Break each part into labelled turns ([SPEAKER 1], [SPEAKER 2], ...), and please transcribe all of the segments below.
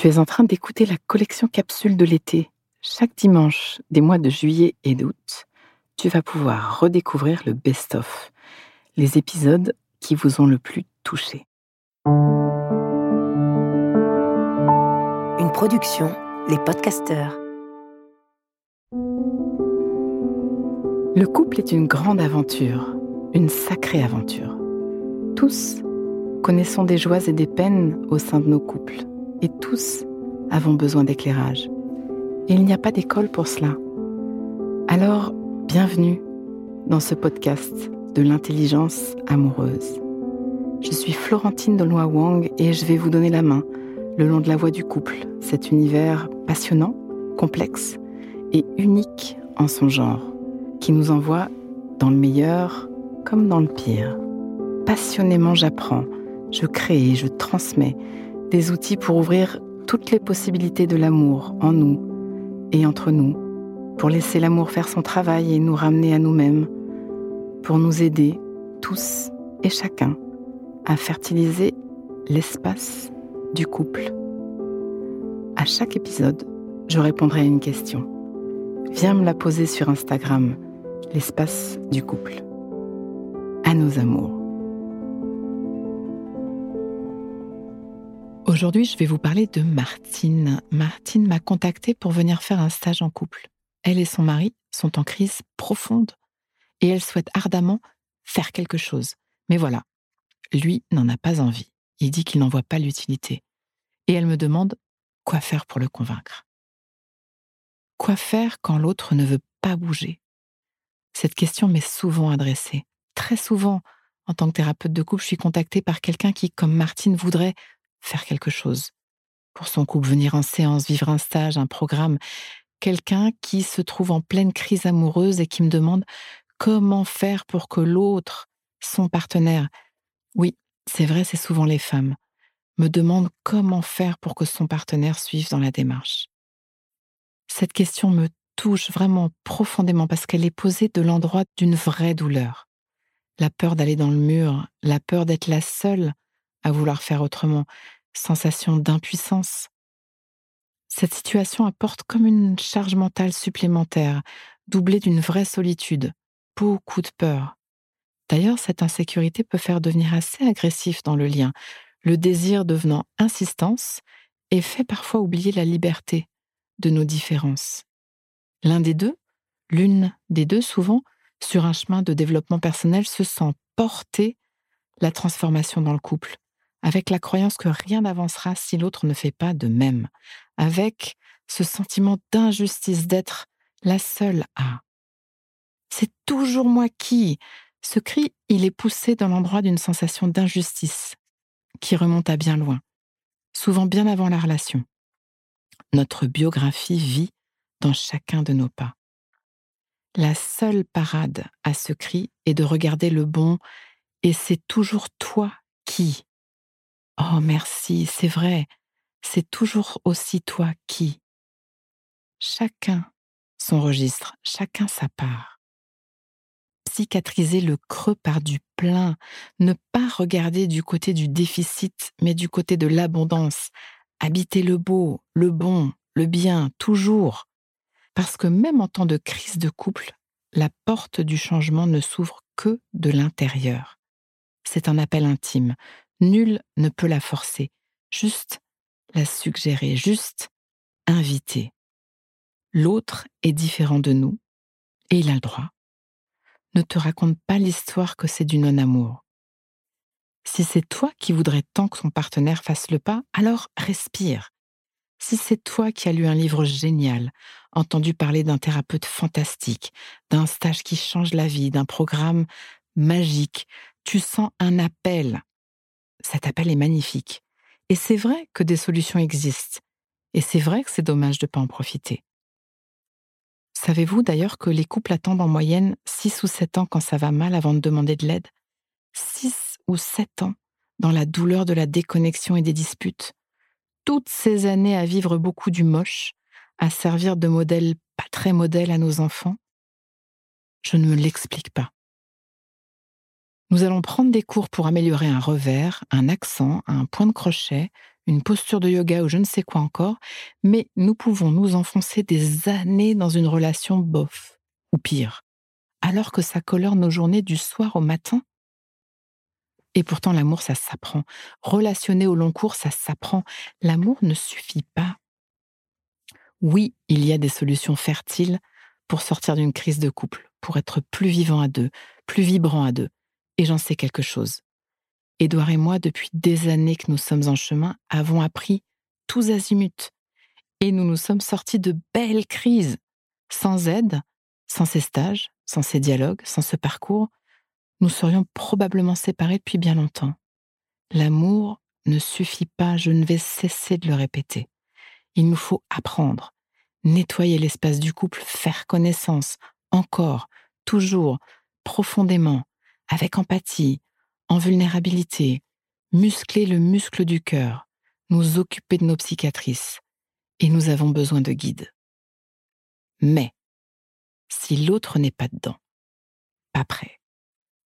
[SPEAKER 1] Tu es en train d'écouter la collection capsule de l'été. Chaque dimanche des mois de juillet et d'août, tu vas pouvoir redécouvrir le best-of, les épisodes qui vous ont le plus touché.
[SPEAKER 2] Une production, les podcasteurs.
[SPEAKER 1] Le couple est une grande aventure, une sacrée aventure. Tous connaissons des joies et des peines au sein de nos couples et tous avons besoin d'éclairage. Et il n'y a pas d'école pour cela. Alors, bienvenue dans ce podcast de l'intelligence amoureuse. Je suis Florentine Dolois Wang et je vais vous donner la main le long de la voie du couple, cet univers passionnant, complexe et unique en son genre, qui nous envoie dans le meilleur comme dans le pire. Passionnément j'apprends, je crée et je transmets des outils pour ouvrir toutes les possibilités de l'amour en nous et entre nous, pour laisser l'amour faire son travail et nous ramener à nous-mêmes, pour nous aider, tous et chacun, à fertiliser l'espace du couple. À chaque épisode, je répondrai à une question. Viens me la poser sur Instagram, l'espace du couple. À nos amours. Aujourd'hui, je vais vous parler de Martine. Martine m'a contactée pour venir faire un stage en couple. Elle et son mari sont en crise profonde et elle souhaite ardemment faire quelque chose. Mais voilà, lui n'en a pas envie. Il dit qu'il n'en voit pas l'utilité. Et elle me demande quoi faire pour le convaincre. Quoi faire quand l'autre ne veut pas bouger? Cette question m'est souvent adressée. Très souvent, en tant que thérapeute de couple, je suis contactée par quelqu'un qui, comme Martine, voudrait faire quelque chose pour son couple, venir en séance, vivre un stage, un programme. Quelqu'un qui se trouve en pleine crise amoureuse et qui me demande comment faire pour que l'autre, son partenaire, oui, c'est vrai, c'est souvent les femmes, me demande comment faire pour que son partenaire suive dans la démarche. Cette question me touche vraiment profondément parce qu'elle est posée de l'endroit d'une vraie douleur. La peur d'aller dans le mur, la peur d'être la seule à vouloir faire autrement, sensation d'impuissance. Cette situation apporte comme une charge mentale supplémentaire, doublée d'une vraie solitude, beaucoup de peur. D'ailleurs, cette insécurité peut faire devenir assez agressif dans le lien, le désir devenant insistance et fait parfois oublier la liberté de nos différences. L'un des deux, l'une des deux souvent, sur un chemin de développement personnel, se sent porter la transformation dans le couple, avec la croyance que rien n'avancera si l'autre ne fait pas de même, avec ce sentiment d'injustice d'être la seule à. C'est toujours moi qui. Ce cri, il est poussé dans l'endroit d'une sensation d'injustice qui remonte à bien loin, souvent bien avant la relation. Notre biographie vit dans chacun de nos pas. La seule parade à ce cri est de regarder le bon et c'est toujours toi qui Oh merci, c'est vrai, c'est toujours aussi toi qui. Chacun son registre, chacun sa part. Cicatriser le creux par du plein, ne pas regarder du côté du déficit, mais du côté de l'abondance, habiter le beau, le bon, le bien, toujours. Parce que même en temps de crise de couple, la porte du changement ne s'ouvre que de l'intérieur. C'est un appel intime, Nul ne peut la forcer, juste la suggérer, juste inviter. L'autre est différent de nous, et il a le droit. Ne te raconte pas l'histoire que c'est du non-amour. Si c'est toi qui voudrais tant que ton partenaire fasse le pas, alors respire. Si c'est toi qui as lu un livre génial, entendu parler d'un thérapeute fantastique, d'un stage qui change la vie, d'un programme magique, tu sens un appel cet appel est magnifique. Et c'est vrai que des solutions existent. Et c'est vrai que c'est dommage de ne pas en profiter. Savez-vous d'ailleurs que les couples attendent en moyenne 6 ou 7 ans quand ça va mal avant de demander de l'aide? 6 ou 7 ans dans la douleur de la déconnexion et des disputes. Toutes ces années à vivre beaucoup du moche, à servir de modèle pas très modèle à nos enfants? Je ne me l'explique pas. Nous allons prendre des cours pour améliorer un revers, un accent, un point de crochet, une posture de yoga ou je ne sais quoi encore, mais nous pouvons nous enfoncer des années dans une relation bof, ou pire, alors que ça colore nos journées du soir au matin. Et pourtant, l'amour, ça s'apprend. Relationner au long cours, ça s'apprend. L'amour ne suffit pas. Oui, il y a des solutions fertiles pour sortir d'une crise de couple, pour être plus vivant à deux, plus vibrant à deux. Et j'en sais quelque chose. Édouard et moi, depuis des années que nous sommes en chemin, avons appris tous azimuts. Et nous nous sommes sortis de belles crises. Sans aide, sans ces stages, sans ces dialogues, sans ce parcours, nous serions probablement séparés depuis bien longtemps. L'amour ne suffit pas, je ne vais cesser de le répéter. Il nous faut apprendre, nettoyer l'espace du couple, faire connaissance, encore, toujours, profondément, avec empathie, en vulnérabilité, muscler le muscle du cœur, nous occuper de nos psychiatrices. Et nous avons besoin de guides. Mais, si l'autre n'est pas dedans, pas prêt,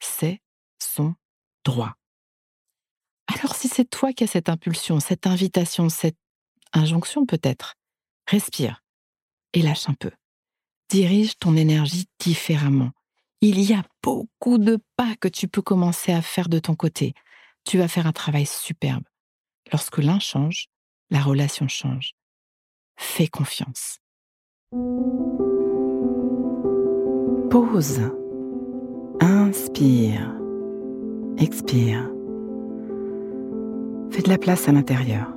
[SPEAKER 1] c'est son droit. Alors si c'est toi qui as cette impulsion, cette invitation, cette injonction peut-être, respire et lâche un peu. Dirige ton énergie différemment. Il y a beaucoup de pas que tu peux commencer à faire de ton côté. Tu vas faire un travail superbe. Lorsque l'un change, la relation change. Fais confiance. Pause. Inspire. Expire. Fais de la place à l'intérieur.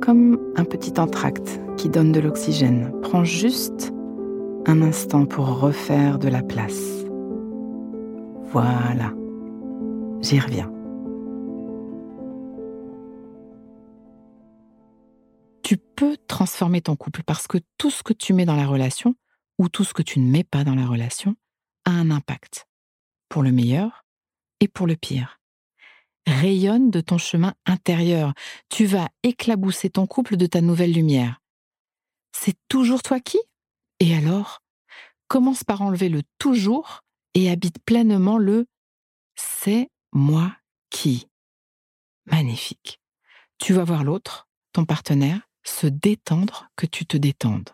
[SPEAKER 1] Comme un petit entracte qui donne de l'oxygène. Prends juste un instant pour refaire de la place. Voilà. J'y reviens. Tu peux transformer ton couple parce que tout ce que tu mets dans la relation ou tout ce que tu ne mets pas dans la relation a un impact pour le meilleur et pour le pire. Rayonne de ton chemin intérieur. Tu vas éclabousser ton couple de ta nouvelle lumière. C'est toujours toi qui Et alors Commence par enlever le toujours et habite pleinement le c'est moi qui. Magnifique. Tu vas voir l'autre, ton partenaire, se détendre que tu te détendes.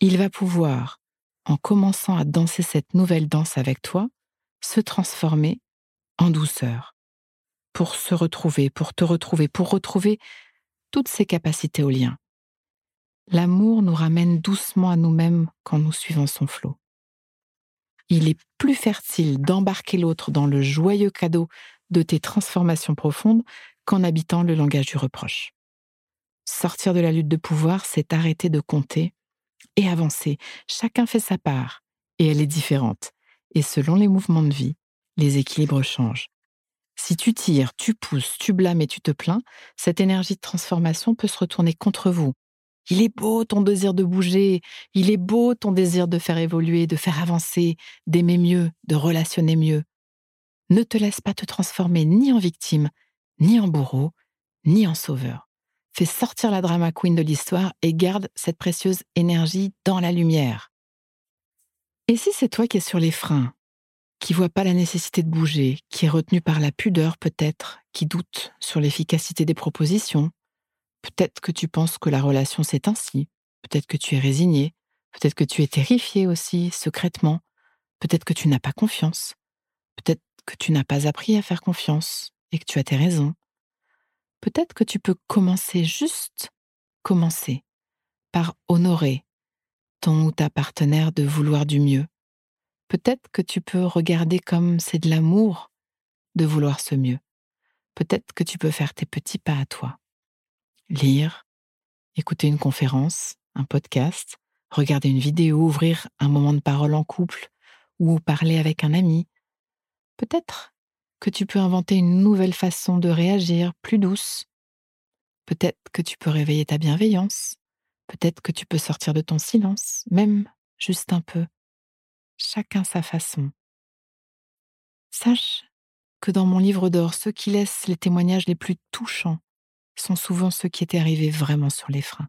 [SPEAKER 1] Il va pouvoir, en commençant à danser cette nouvelle danse avec toi, se transformer en douceur, pour se retrouver, pour te retrouver, pour retrouver toutes ses capacités au lien. L'amour nous ramène doucement à nous-mêmes quand nous suivons son flot. Il est plus fertile d'embarquer l'autre dans le joyeux cadeau de tes transformations profondes qu'en habitant le langage du reproche. Sortir de la lutte de pouvoir, c'est arrêter de compter et avancer. Chacun fait sa part, et elle est différente et selon les mouvements de vie, les équilibres changent. Si tu tires, tu pousses, tu blâmes et tu te plains, cette énergie de transformation peut se retourner contre vous. Il est beau ton désir de bouger, il est beau ton désir de faire évoluer, de faire avancer, d'aimer mieux, de relationner mieux. Ne te laisse pas te transformer ni en victime, ni en bourreau, ni en sauveur. Fais sortir la drama queen de l'histoire et garde cette précieuse énergie dans la lumière. Et si c'est toi qui es sur les freins, qui voit pas la nécessité de bouger, qui est retenu par la pudeur peut-être, qui doute sur l'efficacité des propositions, peut-être que tu penses que la relation c'est ainsi, peut-être que tu es résigné, peut-être que tu es terrifié aussi, secrètement, peut-être que tu n'as pas confiance, peut-être que tu n'as pas appris à faire confiance et que tu as tes raisons. Peut-être que tu peux commencer juste, commencer, par honorer ton ou ta partenaire de vouloir du mieux. Peut-être que tu peux regarder comme c'est de l'amour de vouloir ce mieux. Peut-être que tu peux faire tes petits pas à toi. Lire, écouter une conférence, un podcast, regarder une vidéo, ouvrir un moment de parole en couple ou parler avec un ami. Peut-être que tu peux inventer une nouvelle façon de réagir, plus douce. Peut-être que tu peux réveiller ta bienveillance, Peut-être que tu peux sortir de ton silence, même juste un peu. Chacun sa façon. Sache que dans mon livre d'or, ceux qui laissent les témoignages les plus touchants sont souvent ceux qui étaient arrivés vraiment sur les freins.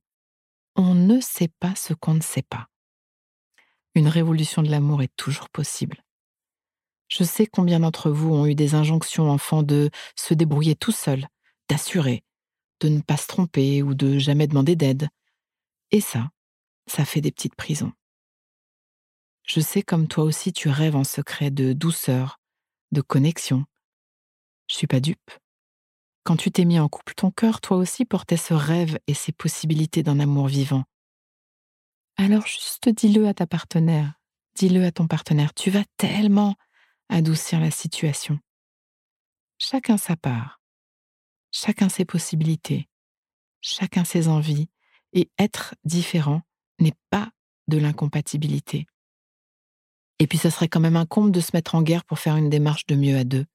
[SPEAKER 1] On ne sait pas ce qu'on ne sait pas. Une révolution de l'amour est toujours possible. Je sais combien d'entre vous ont eu des injonctions enfants de se débrouiller tout seul, d'assurer, de ne pas se tromper ou de jamais demander d'aide. Et ça, ça fait des petites prisons. Je sais comme toi aussi tu rêves en secret de douceur, de connexion. Je suis pas dupe. Quand tu t'es mis en couple, ton cœur, toi aussi, portait ce rêve et ces possibilités d'un amour vivant. Alors juste dis-le à ta partenaire, dis-le à ton partenaire, tu vas tellement adoucir la situation. Chacun sa part, chacun ses possibilités, chacun ses envies, et être différent n'est pas de l'incompatibilité. Et puis ça serait quand même un comble de se mettre en guerre pour faire une démarche de mieux à deux.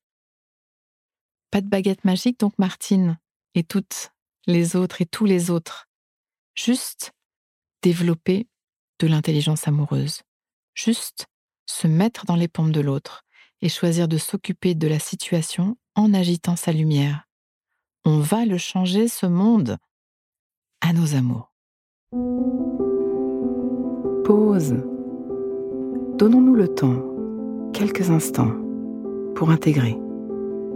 [SPEAKER 1] Pas de baguette magique donc Martine et toutes les autres et tous les autres. Juste développer de l'intelligence amoureuse. Juste se mettre dans les pompes de l'autre et choisir de s'occuper de la situation en agitant sa lumière. On va le changer ce monde à nos amours.
[SPEAKER 2] Pause. Donnons-nous le temps, quelques instants, pour intégrer.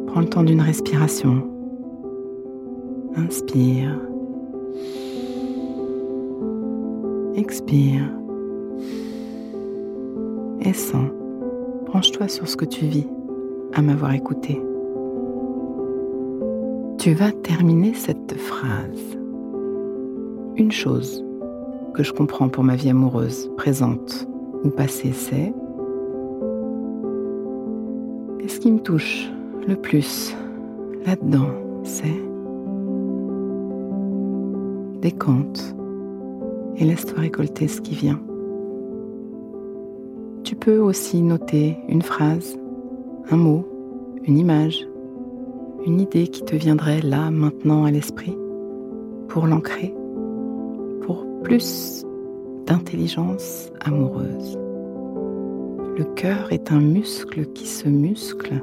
[SPEAKER 2] Prends le temps d'une respiration. Inspire. Expire. Et sens. Branche-toi sur ce que tu vis à m'avoir écouté. Tu vas terminer cette phrase. Une chose que je comprends pour ma vie amoureuse, présente ou passée, c'est et ce qui me touche? Le plus là-dedans, c'est décompte et laisse-toi récolter ce qui vient. Tu peux aussi noter une phrase, un mot, une image, une idée qui te viendrait là, maintenant à l'esprit, pour l'ancrer, pour plus d'intelligence amoureuse. Le cœur est un muscle qui se muscle.